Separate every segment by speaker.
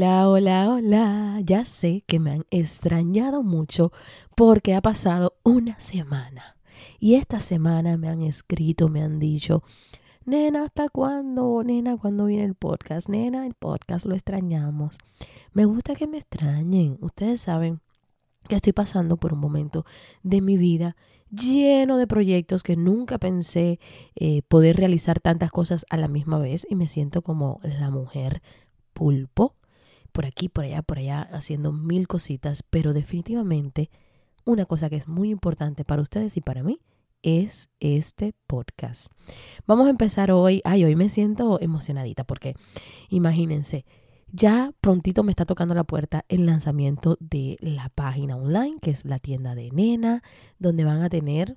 Speaker 1: Hola, hola, hola. Ya sé que me han extrañado mucho porque ha pasado una semana. Y esta semana me han escrito, me han dicho, nena, ¿hasta cuándo? Nena, ¿cuándo viene el podcast? Nena, el podcast lo extrañamos. Me gusta que me extrañen. Ustedes saben que estoy pasando por un momento de mi vida lleno de proyectos que nunca pensé eh, poder realizar tantas cosas a la misma vez y me siento como la mujer pulpo por aquí, por allá, por allá, haciendo mil cositas, pero definitivamente una cosa que es muy importante para ustedes y para mí es este podcast. Vamos a empezar hoy. Ay, hoy me siento emocionadita porque imagínense, ya prontito me está tocando la puerta el lanzamiento de la página online, que es la tienda de Nena, donde van a tener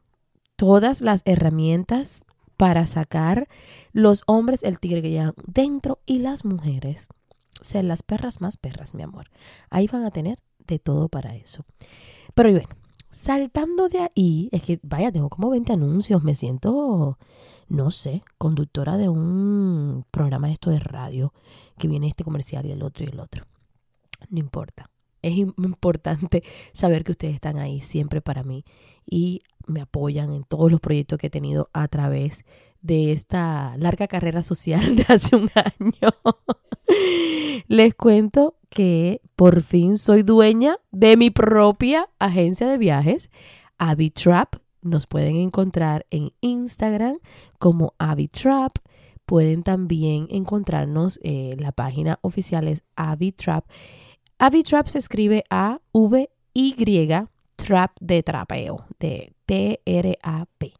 Speaker 1: todas las herramientas para sacar los hombres el tigre que llevan dentro y las mujeres ser las perras más perras, mi amor. Ahí van a tener de todo para eso. Pero bueno, saltando de ahí, es que vaya, tengo como 20 anuncios, me siento, no sé, conductora de un programa de esto de radio, que viene este comercial y el otro y el otro. No importa. Es importante saber que ustedes están ahí siempre para mí y me apoyan en todos los proyectos que he tenido a través de esta larga carrera social de hace un año. Les cuento que por fin soy dueña de mi propia agencia de viajes, Avitrap. Nos pueden encontrar en Instagram como Avitrap. Pueden también encontrarnos, en la página oficial es Avitrap. Avitrap se escribe A-V-Y, Trap de trapeo, de T-R-A-P.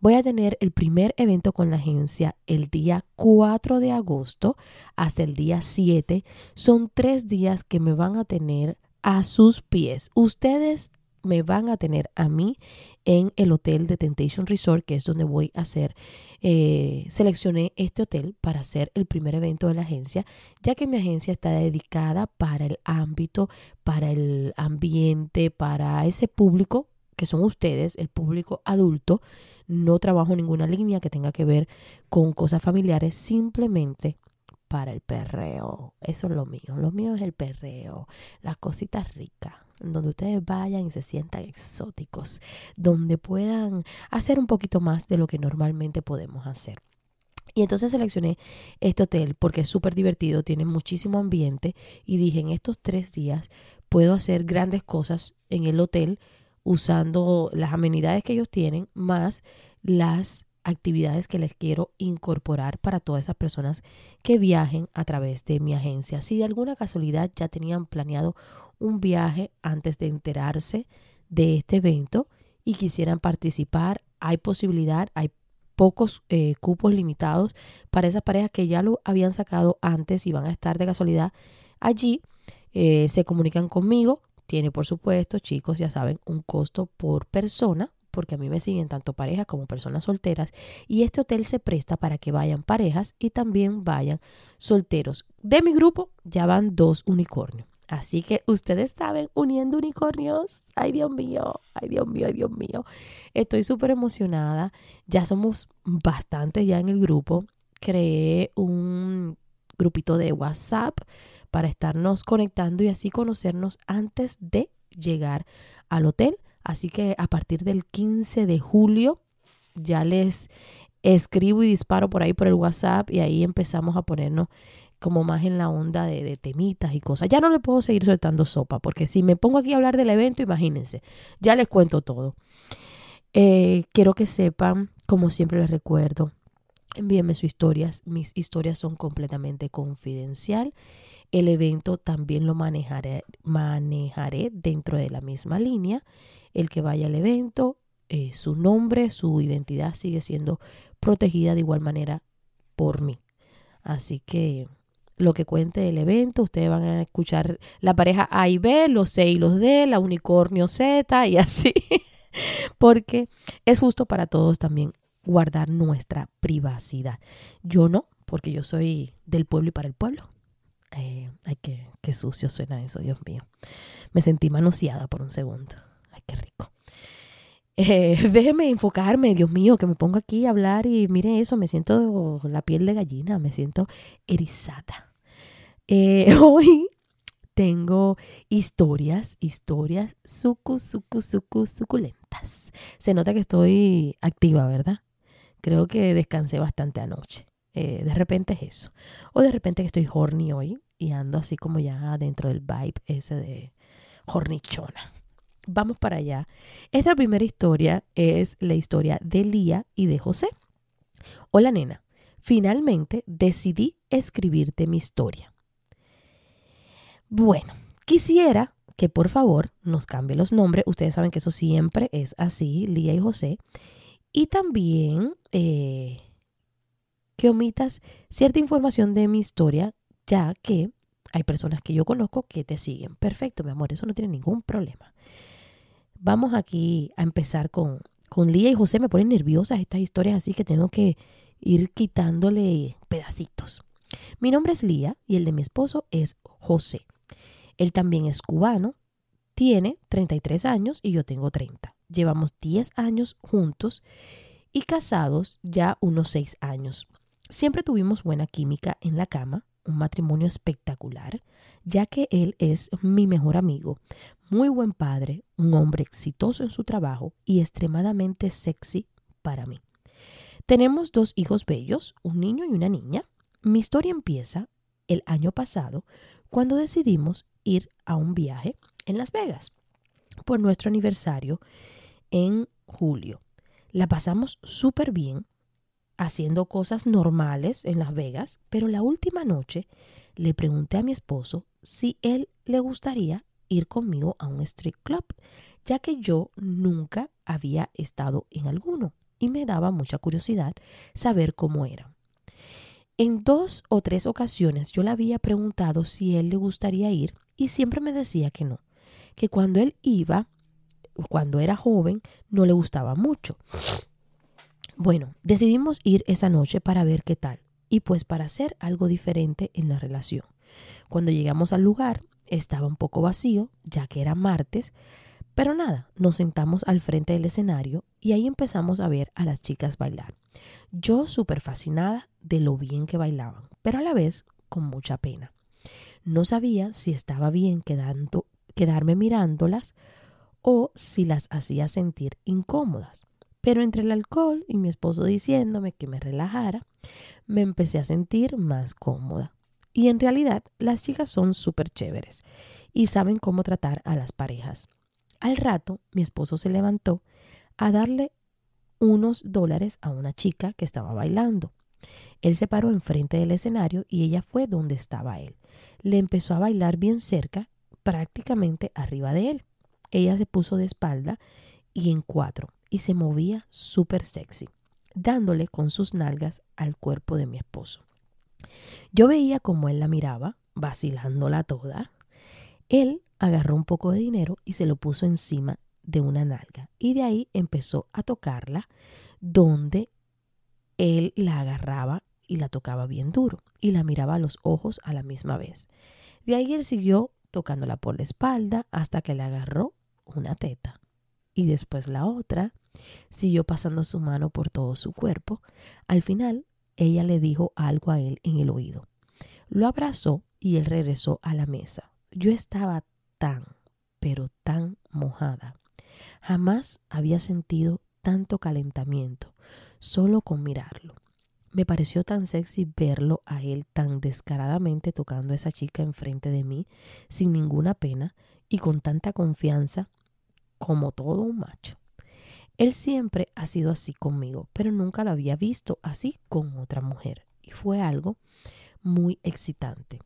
Speaker 1: Voy a tener el primer evento con la agencia el día 4 de agosto hasta el día 7. Son tres días que me van a tener a sus pies. Ustedes me van a tener a mí en el hotel de Temptation Resort, que es donde voy a hacer, eh, seleccioné este hotel para hacer el primer evento de la agencia, ya que mi agencia está dedicada para el ámbito, para el ambiente, para ese público que son ustedes, el público adulto. No trabajo ninguna línea que tenga que ver con cosas familiares, simplemente para el perreo. Eso es lo mío. Lo mío es el perreo, las cositas ricas, donde ustedes vayan y se sientan exóticos, donde puedan hacer un poquito más de lo que normalmente podemos hacer. Y entonces seleccioné este hotel porque es súper divertido, tiene muchísimo ambiente y dije en estos tres días puedo hacer grandes cosas en el hotel usando las amenidades que ellos tienen más las actividades que les quiero incorporar para todas esas personas que viajen a través de mi agencia. Si de alguna casualidad ya tenían planeado un viaje antes de enterarse de este evento y quisieran participar, hay posibilidad, hay pocos eh, cupos limitados para esas parejas que ya lo habían sacado antes y van a estar de casualidad allí. Eh, se comunican conmigo, tiene, por supuesto, chicos, ya saben, un costo por persona, porque a mí me siguen tanto parejas como personas solteras. Y este hotel se presta para que vayan parejas y también vayan solteros. De mi grupo ya van dos unicornios. Así que ustedes saben, uniendo unicornios. Ay, Dios mío, ay, Dios mío, ay, Dios mío. Estoy súper emocionada. Ya somos bastante ya en el grupo. Creé un grupito de WhatsApp para estarnos conectando y así conocernos antes de llegar al hotel. Así que a partir del 15 de julio ya les escribo y disparo por ahí por el WhatsApp y ahí empezamos a ponernos como más en la onda de, temitas y cosas. Ya no le puedo seguir soltando sopa, porque si me pongo aquí a hablar del evento, imagínense, ya les cuento todo. Eh, quiero que sepan, como siempre les recuerdo, envíenme sus historias. Mis historias son completamente confidencial el evento también lo manejaré, manejaré dentro de la misma línea. El que vaya al evento, eh, su nombre, su identidad sigue siendo protegida de igual manera por mí. Así que lo que cuente el evento. Ustedes van a escuchar la pareja A y B, los C y los D, la unicornio Z y así. Porque es justo para todos también guardar nuestra privacidad. Yo no, porque yo soy del pueblo y para el pueblo. Ay, qué, qué sucio suena eso, Dios mío. Me sentí manoseada por un segundo. Ay, qué rico. Eh, déjeme enfocarme, Dios mío, que me pongo aquí a hablar y miren eso, me siento la piel de gallina, me siento erizada. Eh, hoy tengo historias, historias sucu, sucu, sucu, suculentas. Se nota que estoy activa, ¿verdad? Creo que descansé bastante anoche. Eh, de repente es eso. O de repente que estoy horny hoy y ando así como ya dentro del vibe ese de hornichona vamos para allá. Esta primera historia es la historia de Lía y de José. Hola nena, finalmente decidí escribirte mi historia. Bueno, quisiera que por favor nos cambie los nombres. Ustedes saben que eso siempre es así, Lía y José. Y también eh, que omitas cierta información de mi historia, ya que hay personas que yo conozco que te siguen. Perfecto, mi amor, eso no tiene ningún problema. Vamos aquí a empezar con, con Lía y José. Me ponen nerviosas estas historias así que tengo que ir quitándole pedacitos. Mi nombre es Lía y el de mi esposo es José. Él también es cubano, tiene 33 años y yo tengo 30. Llevamos 10 años juntos y casados ya unos 6 años. Siempre tuvimos buena química en la cama, un matrimonio espectacular, ya que él es mi mejor amigo, muy buen padre, un hombre exitoso en su trabajo y extremadamente sexy para mí. Tenemos dos hijos bellos, un niño y una niña. Mi historia empieza el año pasado cuando decidimos ir a un viaje en Las Vegas por nuestro aniversario en julio. La pasamos súper bien haciendo cosas normales en Las Vegas, pero la última noche le pregunté a mi esposo si él le gustaría ir conmigo a un street club, ya que yo nunca había estado en alguno y me daba mucha curiosidad saber cómo era. En dos o tres ocasiones yo le había preguntado si él le gustaría ir y siempre me decía que no, que cuando él iba, cuando era joven, no le gustaba mucho. Bueno, decidimos ir esa noche para ver qué tal y pues para hacer algo diferente en la relación. Cuando llegamos al lugar, estaba un poco vacío, ya que era martes, pero nada, nos sentamos al frente del escenario y ahí empezamos a ver a las chicas bailar. Yo súper fascinada de lo bien que bailaban, pero a la vez con mucha pena. No sabía si estaba bien quedando, quedarme mirándolas o si las hacía sentir incómodas. Pero entre el alcohol y mi esposo diciéndome que me relajara, me empecé a sentir más cómoda. Y en realidad las chicas son súper chéveres y saben cómo tratar a las parejas. Al rato mi esposo se levantó a darle unos dólares a una chica que estaba bailando. Él se paró enfrente del escenario y ella fue donde estaba él. Le empezó a bailar bien cerca, prácticamente arriba de él. Ella se puso de espalda y en cuatro y se movía súper sexy, dándole con sus nalgas al cuerpo de mi esposo. Yo veía cómo él la miraba, vacilándola toda. Él agarró un poco de dinero y se lo puso encima de una nalga y de ahí empezó a tocarla donde él la agarraba y la tocaba bien duro y la miraba a los ojos a la misma vez. De ahí él siguió tocándola por la espalda hasta que le agarró una teta y después la otra. Siguió pasando su mano por todo su cuerpo. Al final ella le dijo algo a él en el oído. Lo abrazó y él regresó a la mesa. Yo estaba tan, pero tan mojada. Jamás había sentido tanto calentamiento, solo con mirarlo. Me pareció tan sexy verlo a él tan descaradamente tocando a esa chica enfrente de mí, sin ninguna pena y con tanta confianza como todo un macho. Él siempre ha sido así conmigo, pero nunca lo había visto así con otra mujer. Y fue algo muy excitante.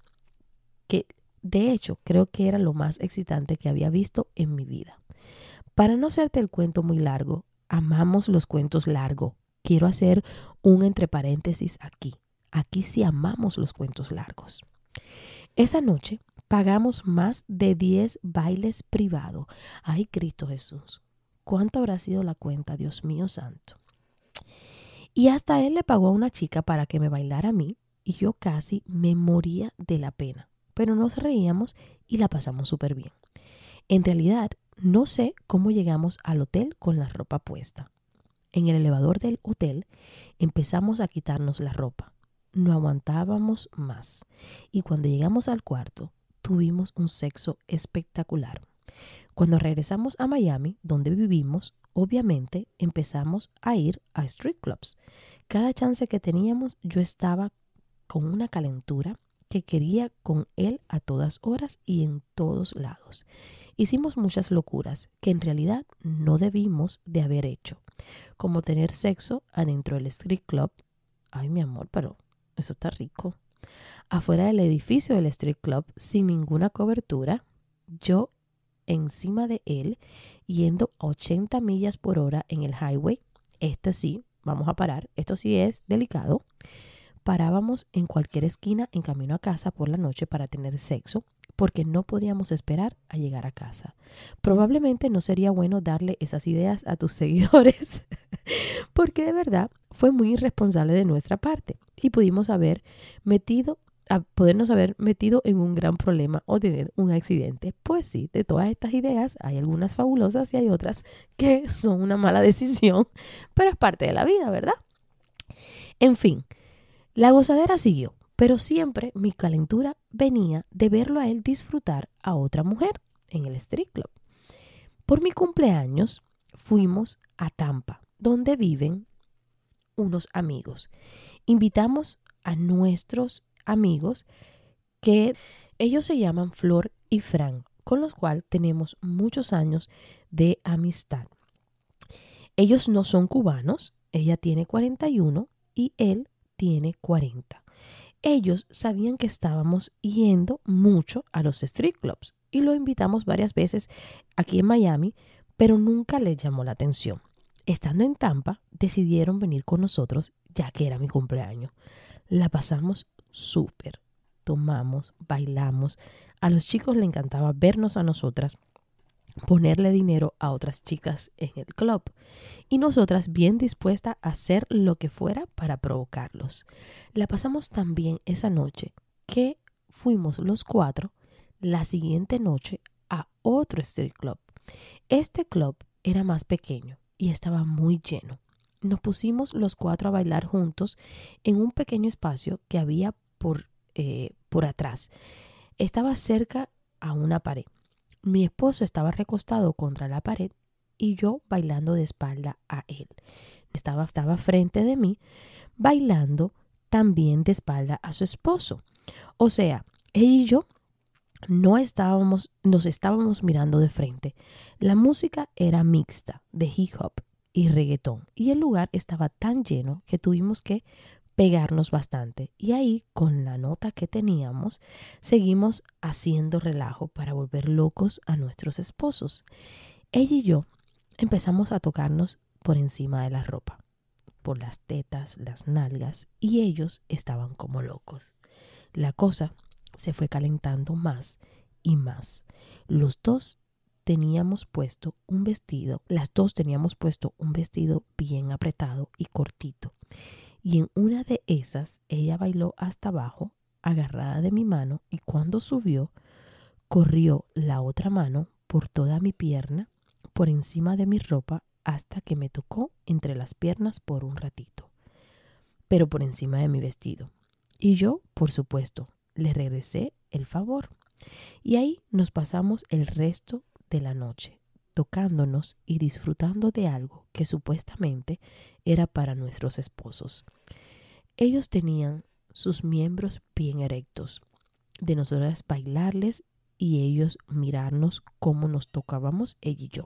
Speaker 1: Que de hecho creo que era lo más excitante que había visto en mi vida. Para no hacerte el cuento muy largo, amamos los cuentos largos. Quiero hacer un entre paréntesis aquí. Aquí sí amamos los cuentos largos. Esa noche pagamos más de 10 bailes privados. Ay, Cristo Jesús. ¿Cuánto habrá sido la cuenta, Dios mío santo? Y hasta él le pagó a una chica para que me bailara a mí y yo casi me moría de la pena. Pero nos reíamos y la pasamos súper bien. En realidad, no sé cómo llegamos al hotel con la ropa puesta. En el elevador del hotel empezamos a quitarnos la ropa. No aguantábamos más. Y cuando llegamos al cuarto, tuvimos un sexo espectacular. Cuando regresamos a Miami, donde vivimos, obviamente empezamos a ir a street clubs. Cada chance que teníamos, yo estaba con una calentura que quería con él a todas horas y en todos lados. Hicimos muchas locuras que en realidad no debimos de haber hecho, como tener sexo adentro del street club. Ay, mi amor, pero eso está rico. Afuera del edificio del street club, sin ninguna cobertura, yo encima de él, yendo a 80 millas por hora en el highway. Este sí, vamos a parar, esto sí es delicado. Parábamos en cualquier esquina en camino a casa por la noche para tener sexo porque no podíamos esperar a llegar a casa. Probablemente no sería bueno darle esas ideas a tus seguidores, porque de verdad fue muy irresponsable de nuestra parte y pudimos haber metido podernos haber metido en un gran problema o tener un accidente. Pues sí, de todas estas ideas hay algunas fabulosas y hay otras que son una mala decisión, pero es parte de la vida, ¿verdad? En fin, la gozadera siguió pero siempre mi calentura venía de verlo a él disfrutar a otra mujer en el street club. Por mi cumpleaños fuimos a Tampa, donde viven unos amigos. Invitamos a nuestros amigos que ellos se llaman Flor y Fran, con los cuales tenemos muchos años de amistad. Ellos no son cubanos, ella tiene 41 y él tiene 40 ellos sabían que estábamos yendo mucho a los street clubs y lo invitamos varias veces aquí en Miami, pero nunca les llamó la atención. Estando en Tampa, decidieron venir con nosotros ya que era mi cumpleaños. La pasamos súper. Tomamos, bailamos. A los chicos le encantaba vernos a nosotras ponerle dinero a otras chicas en el club y nosotras bien dispuestas a hacer lo que fuera para provocarlos. La pasamos tan bien esa noche que fuimos los cuatro la siguiente noche a otro street club. Este club era más pequeño y estaba muy lleno. Nos pusimos los cuatro a bailar juntos en un pequeño espacio que había por, eh, por atrás. Estaba cerca a una pared. Mi esposo estaba recostado contra la pared y yo bailando de espalda a él. Estaba, estaba frente de mí, bailando también de espalda a su esposo. O sea, él y yo no estábamos, nos estábamos mirando de frente. La música era mixta de hip hop y reggaetón y el lugar estaba tan lleno que tuvimos que pegarnos bastante. Y ahí, con la nota que teníamos, seguimos haciendo relajo para volver locos a nuestros esposos. Ella y yo empezamos a tocarnos por encima de la ropa, por las tetas, las nalgas, y ellos estaban como locos. La cosa se fue calentando más y más. Los dos teníamos puesto un vestido, las dos teníamos puesto un vestido bien apretado y cortito y en una de esas ella bailó hasta abajo, agarrada de mi mano, y cuando subió, corrió la otra mano por toda mi pierna, por encima de mi ropa, hasta que me tocó entre las piernas por un ratito, pero por encima de mi vestido. Y yo, por supuesto, le regresé el favor. Y ahí nos pasamos el resto de la noche, tocándonos y disfrutando de algo que supuestamente era para nuestros esposos. Ellos tenían sus miembros bien erectos, de nosotras bailarles y ellos mirarnos cómo nos tocábamos ella y yo.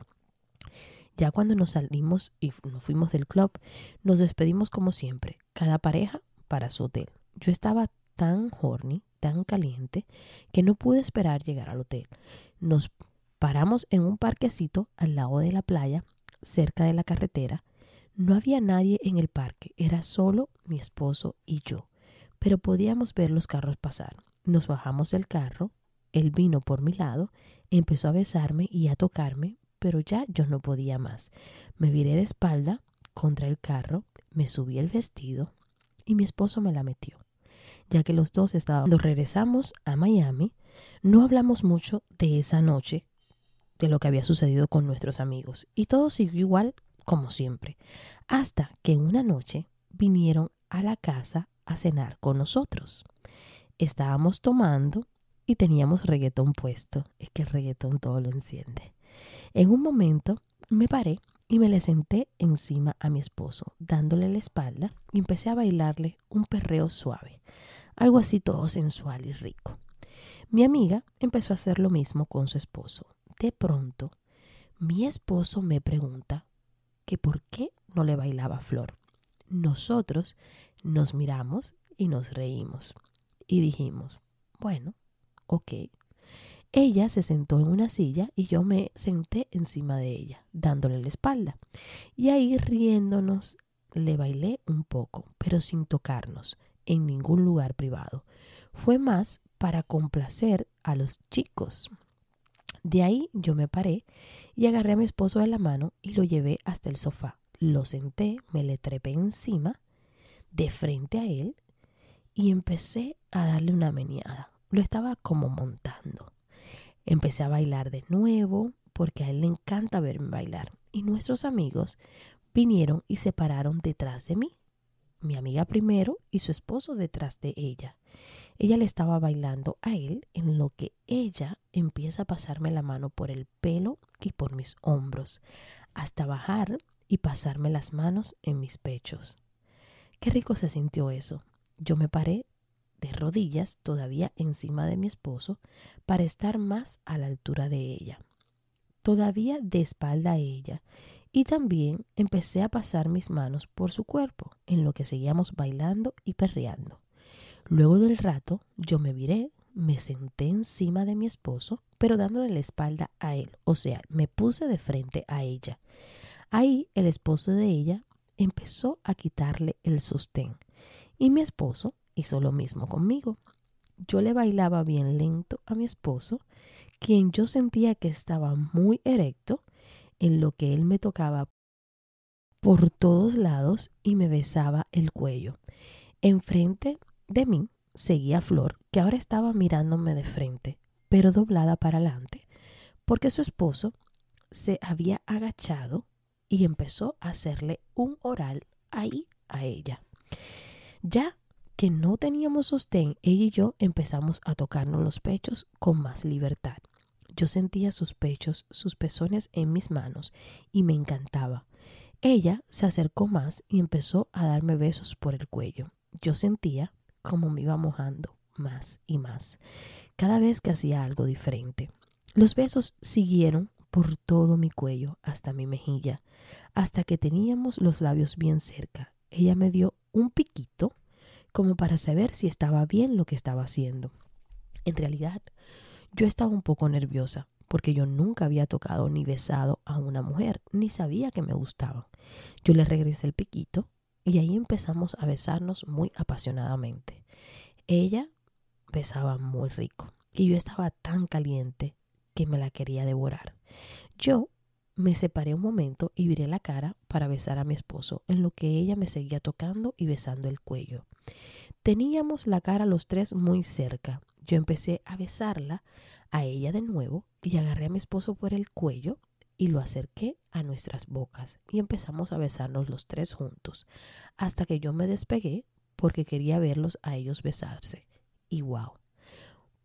Speaker 1: Ya cuando nos salimos y nos fuimos del club, nos despedimos como siempre, cada pareja para su hotel. Yo estaba tan horny, tan caliente, que no pude esperar llegar al hotel. Nos paramos en un parquecito al lado de la playa, cerca de la carretera, no había nadie en el parque, era solo mi esposo y yo, pero podíamos ver los carros pasar. nos bajamos del carro, él vino por mi lado, empezó a besarme y a tocarme, pero ya yo no podía más. Me viré de espalda contra el carro, me subí el vestido y mi esposo me la metió. Ya que los dos estaban. Cuando regresamos a Miami, no hablamos mucho de esa noche, de lo que había sucedido con nuestros amigos, y todo siguió igual como siempre, hasta que una noche vinieron a la casa a cenar con nosotros. Estábamos tomando y teníamos reggaetón puesto. Es que el reggaetón todo lo enciende. En un momento me paré y me le senté encima a mi esposo, dándole la espalda y empecé a bailarle un perreo suave, algo así todo sensual y rico. Mi amiga empezó a hacer lo mismo con su esposo. De pronto, mi esposo me pregunta que por qué no le bailaba Flor. Nosotros nos miramos y nos reímos y dijimos, bueno, ok. Ella se sentó en una silla y yo me senté encima de ella, dándole la espalda. Y ahí riéndonos, le bailé un poco, pero sin tocarnos, en ningún lugar privado. Fue más para complacer a los chicos. De ahí yo me paré y agarré a mi esposo de la mano y lo llevé hasta el sofá. Lo senté, me le trepé encima, de frente a él, y empecé a darle una meneada. Lo estaba como montando. Empecé a bailar de nuevo porque a él le encanta verme bailar y nuestros amigos vinieron y se pararon detrás de mí. Mi amiga primero y su esposo detrás de ella. Ella le estaba bailando a él en lo que ella empieza a pasarme la mano por el pelo y por mis hombros, hasta bajar y pasarme las manos en mis pechos. Qué rico se sintió eso. Yo me paré de rodillas todavía encima de mi esposo para estar más a la altura de ella, todavía de espalda a ella, y también empecé a pasar mis manos por su cuerpo, en lo que seguíamos bailando y perreando. Luego del rato yo me viré, me senté encima de mi esposo, pero dándole la espalda a él, o sea, me puse de frente a ella. Ahí el esposo de ella empezó a quitarle el sostén y mi esposo hizo lo mismo conmigo. Yo le bailaba bien lento a mi esposo, quien yo sentía que estaba muy erecto, en lo que él me tocaba por todos lados y me besaba el cuello. Enfrente de mí seguía Flor, que ahora estaba mirándome de frente, pero doblada para adelante, porque su esposo se había agachado y empezó a hacerle un oral ahí a ella. Ya que no teníamos sostén, ella y yo empezamos a tocarnos los pechos con más libertad. Yo sentía sus pechos, sus pezones en mis manos y me encantaba. Ella se acercó más y empezó a darme besos por el cuello. Yo sentía como me iba mojando más y más, cada vez que hacía algo diferente. Los besos siguieron por todo mi cuello hasta mi mejilla, hasta que teníamos los labios bien cerca. Ella me dio un piquito como para saber si estaba bien lo que estaba haciendo. En realidad, yo estaba un poco nerviosa porque yo nunca había tocado ni besado a una mujer, ni sabía que me gustaban. Yo le regresé el piquito y ahí empezamos a besarnos muy apasionadamente. Ella besaba muy rico y yo estaba tan caliente que me la quería devorar. Yo me separé un momento y viré la cara para besar a mi esposo, en lo que ella me seguía tocando y besando el cuello. Teníamos la cara los tres muy cerca. Yo empecé a besarla a ella de nuevo y agarré a mi esposo por el cuello y lo acerqué a nuestras bocas y empezamos a besarnos los tres juntos, hasta que yo me despegué porque quería verlos a ellos besarse. Y wow,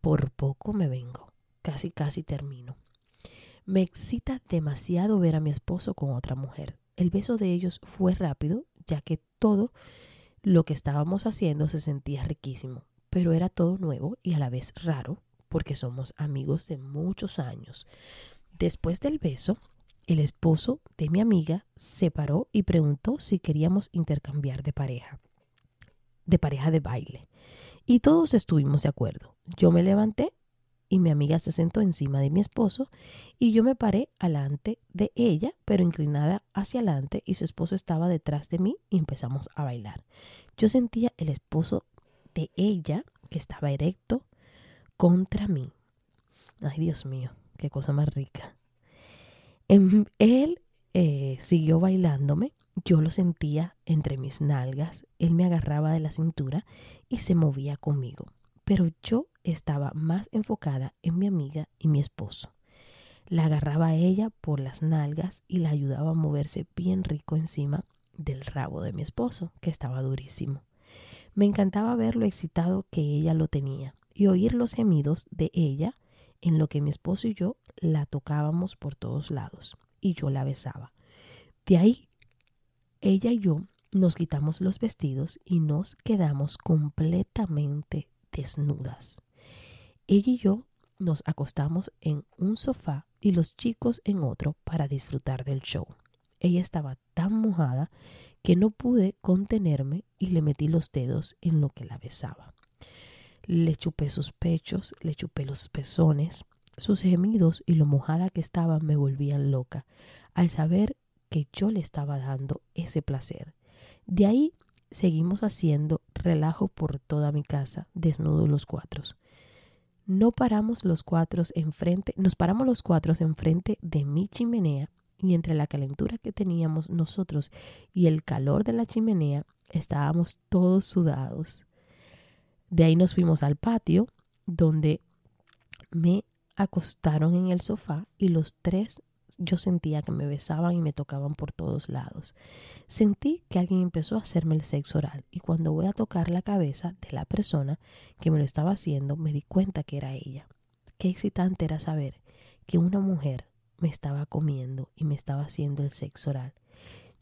Speaker 1: por poco me vengo, casi casi termino. Me excita demasiado ver a mi esposo con otra mujer. El beso de ellos fue rápido, ya que todo lo que estábamos haciendo se sentía riquísimo, pero era todo nuevo y a la vez raro, porque somos amigos de muchos años. Después del beso, el esposo de mi amiga se paró y preguntó si queríamos intercambiar de pareja, de pareja de baile. Y todos estuvimos de acuerdo. Yo me levanté y mi amiga se sentó encima de mi esposo y yo me paré alante de ella, pero inclinada hacia adelante y su esposo estaba detrás de mí y empezamos a bailar. Yo sentía el esposo de ella que estaba erecto, contra mí. Ay, Dios mío, qué cosa más rica. él eh, siguió bailándome, yo lo sentía entre mis nalgas, él me agarraba de la cintura y se movía conmigo, pero yo estaba más enfocada en mi amiga y mi esposo. La agarraba a ella por las nalgas y la ayudaba a moverse bien rico encima del rabo de mi esposo, que estaba durísimo. Me encantaba ver lo excitado que ella lo tenía y oír los gemidos de ella en lo que mi esposo y yo la tocábamos por todos lados y yo la besaba. De ahí, ella y yo nos quitamos los vestidos y nos quedamos completamente desnudas. Ella y yo nos acostamos en un sofá y los chicos en otro para disfrutar del show. Ella estaba tan mojada que no pude contenerme y le metí los dedos en lo que la besaba. Le chupé sus pechos, le chupé los pezones. Sus gemidos y lo mojada que estaba me volvían loca al saber que yo le estaba dando ese placer. De ahí seguimos haciendo relajo por toda mi casa, desnudos los cuatro. No paramos los cuatro enfrente, nos paramos los cuatro enfrente de mi chimenea y entre la calentura que teníamos nosotros y el calor de la chimenea estábamos todos sudados. De ahí nos fuimos al patio donde me acostaron en el sofá y los tres yo sentía que me besaban y me tocaban por todos lados. Sentí que alguien empezó a hacerme el sexo oral y cuando voy a tocar la cabeza de la persona que me lo estaba haciendo me di cuenta que era ella. Qué excitante era saber que una mujer me estaba comiendo y me estaba haciendo el sexo oral.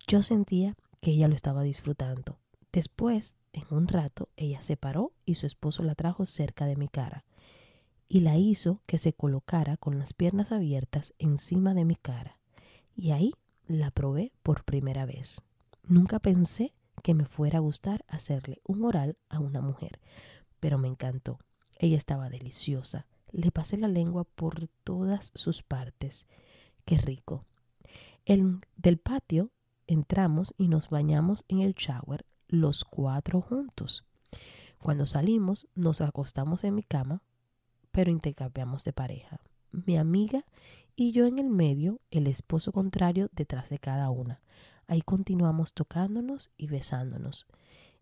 Speaker 1: Yo sentía que ella lo estaba disfrutando. Después, en un rato, ella se paró y su esposo la trajo cerca de mi cara y la hizo que se colocara con las piernas abiertas encima de mi cara. Y ahí la probé por primera vez. Nunca pensé que me fuera a gustar hacerle un oral a una mujer, pero me encantó. Ella estaba deliciosa. Le pasé la lengua por todas sus partes. Qué rico. El, del patio entramos y nos bañamos en el shower los cuatro juntos. Cuando salimos, nos acostamos en mi cama pero intercambiamos de pareja. Mi amiga y yo en el medio, el esposo contrario detrás de cada una. Ahí continuamos tocándonos y besándonos,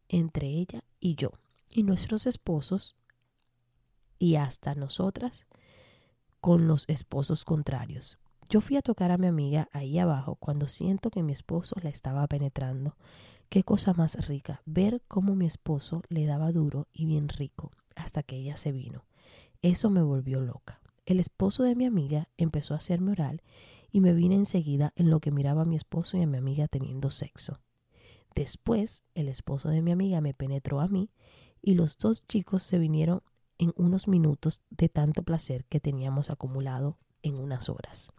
Speaker 1: entre ella y yo, y nuestros esposos, y hasta nosotras, con los esposos contrarios. Yo fui a tocar a mi amiga ahí abajo cuando siento que mi esposo la estaba penetrando. Qué cosa más rica, ver cómo mi esposo le daba duro y bien rico hasta que ella se vino. Eso me volvió loca. El esposo de mi amiga empezó a hacerme oral y me vine enseguida en lo que miraba a mi esposo y a mi amiga teniendo sexo. Después, el esposo de mi amiga me penetró a mí y los dos chicos se vinieron en unos minutos de tanto placer que teníamos acumulado en unas horas.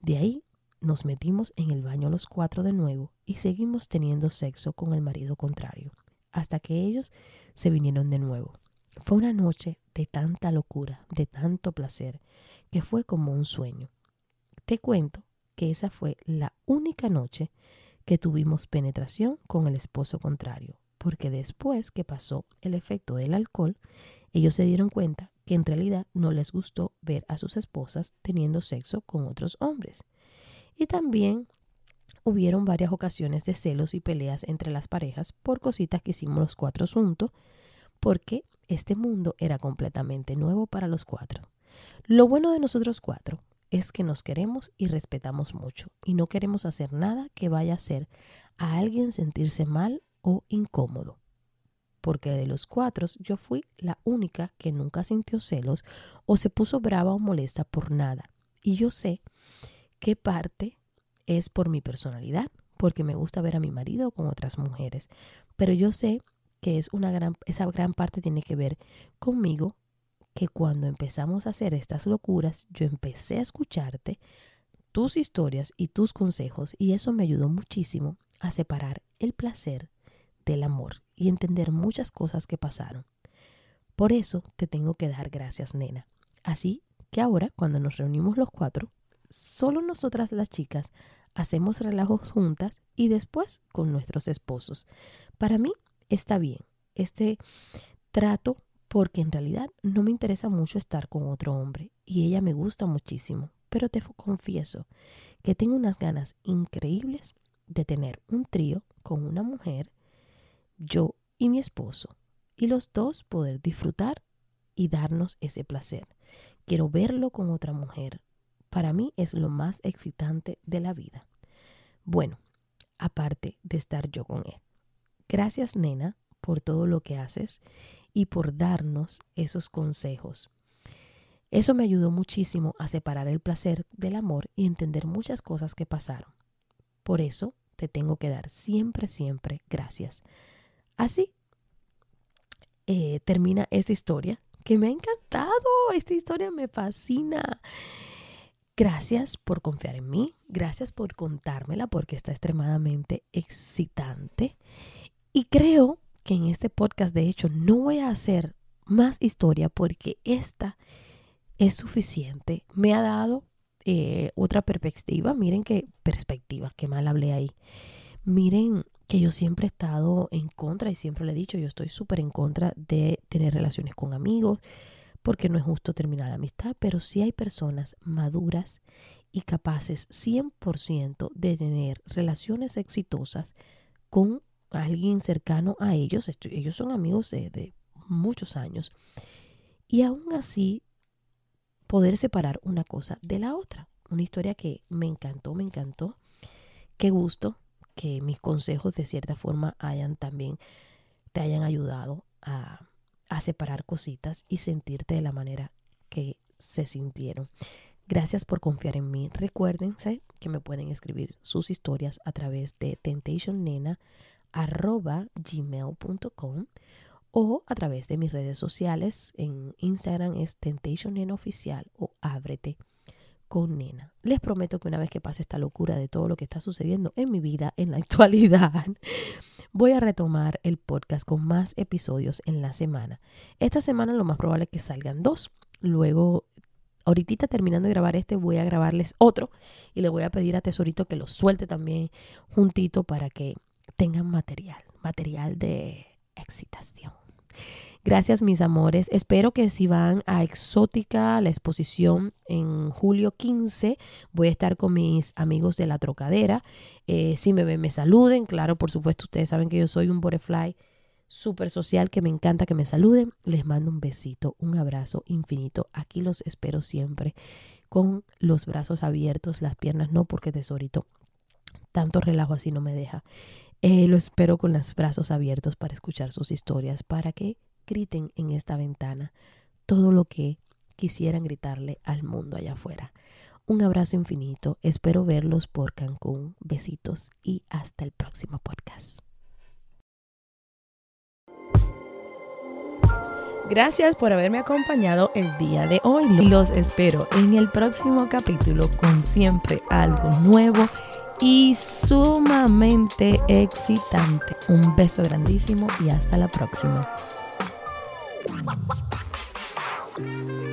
Speaker 1: De ahí nos metimos en el baño los cuatro de nuevo y seguimos teniendo sexo con el marido contrario, hasta que ellos se vinieron de nuevo. Fue una noche de tanta locura, de tanto placer, que fue como un sueño. Te cuento que esa fue la única noche que tuvimos penetración con el esposo contrario, porque después que pasó el efecto del alcohol, ellos se dieron cuenta que en realidad no les gustó ver a sus esposas teniendo sexo con otros hombres. Y también hubieron varias ocasiones de celos y peleas entre las parejas por cositas que hicimos los cuatro juntos, porque este mundo era completamente nuevo para los cuatro. Lo bueno de nosotros cuatro es que nos queremos y respetamos mucho y no queremos hacer nada que vaya a hacer a alguien sentirse mal o incómodo. Porque de los cuatro yo fui la única que nunca sintió celos o se puso brava o molesta por nada. Y yo sé qué parte es por mi personalidad, porque me gusta ver a mi marido con otras mujeres. Pero yo sé que es una gran, esa gran parte tiene que ver conmigo, que cuando empezamos a hacer estas locuras, yo empecé a escucharte, tus historias y tus consejos, y eso me ayudó muchísimo a separar el placer del amor y entender muchas cosas que pasaron. Por eso te tengo que dar gracias, nena. Así que ahora, cuando nos reunimos los cuatro, solo nosotras las chicas hacemos relajos juntas y después con nuestros esposos. Para mí está bien. Este trato porque en realidad no me interesa mucho estar con otro hombre y ella me gusta muchísimo, pero te confieso que tengo unas ganas increíbles de tener un trío con una mujer, yo y mi esposo, y los dos poder disfrutar y darnos ese placer. Quiero verlo con otra mujer. Para mí es lo más excitante de la vida. Bueno, aparte de estar yo con él. Gracias, nena, por todo lo que haces y por darnos esos consejos. Eso me ayudó muchísimo a separar el placer del amor y entender muchas cosas que pasaron. Por eso te tengo que dar siempre, siempre gracias. Así eh, termina esta historia que me ha encantado. Esta historia me fascina. Gracias por confiar en mí. Gracias por contármela porque está extremadamente excitante. Y creo que en este podcast, de hecho, no voy a hacer más historia porque esta es suficiente. Me ha dado eh, otra perspectiva. Miren qué perspectiva, qué mal hablé ahí. Miren que yo siempre he estado en contra y siempre le he dicho, yo estoy súper en contra de tener relaciones con amigos porque no es justo terminar la amistad, pero sí hay personas maduras y capaces 100% de tener relaciones exitosas con alguien cercano a ellos. Ellos son amigos de, de muchos años. Y aún así poder separar una cosa de la otra. Una historia que me encantó, me encantó. Qué gusto que mis consejos de cierta forma hayan también te hayan ayudado a, a separar cositas y sentirte de la manera que se sintieron. Gracias por confiar en mí. Recuérdense que me pueden escribir sus historias a través de temptationnena.gmail.com o a través de mis redes sociales. En Instagram es Temptation Nena Oficial o Ábrete con Nena. Les prometo que una vez que pase esta locura de todo lo que está sucediendo en mi vida en la actualidad, voy a retomar el podcast con más episodios en la semana. Esta semana lo más probable es que salgan dos. Luego, ahorita terminando de grabar este, voy a grabarles otro y le voy a pedir a Tesorito que lo suelte también juntito para que tengan material, material de excitación. Gracias mis amores. Espero que si van a Exótica, la exposición en julio 15, voy a estar con mis amigos de la trocadera. Eh, si me ven, me saluden. Claro, por supuesto, ustedes saben que yo soy un butterfly súper social, que me encanta que me saluden. Les mando un besito, un abrazo infinito. Aquí los espero siempre con los brazos abiertos, las piernas no, porque tesorito, tanto relajo así no me deja. Eh, lo espero con los brazos abiertos para escuchar sus historias, para que griten en esta ventana todo lo que quisieran gritarle al mundo allá afuera. Un abrazo infinito, espero verlos por Cancún, besitos y hasta el próximo podcast. Gracias por haberme acompañado el día de hoy. Los espero en el próximo capítulo con siempre algo nuevo y sumamente excitante. Un beso grandísimo y hasta la próxima. Thank you.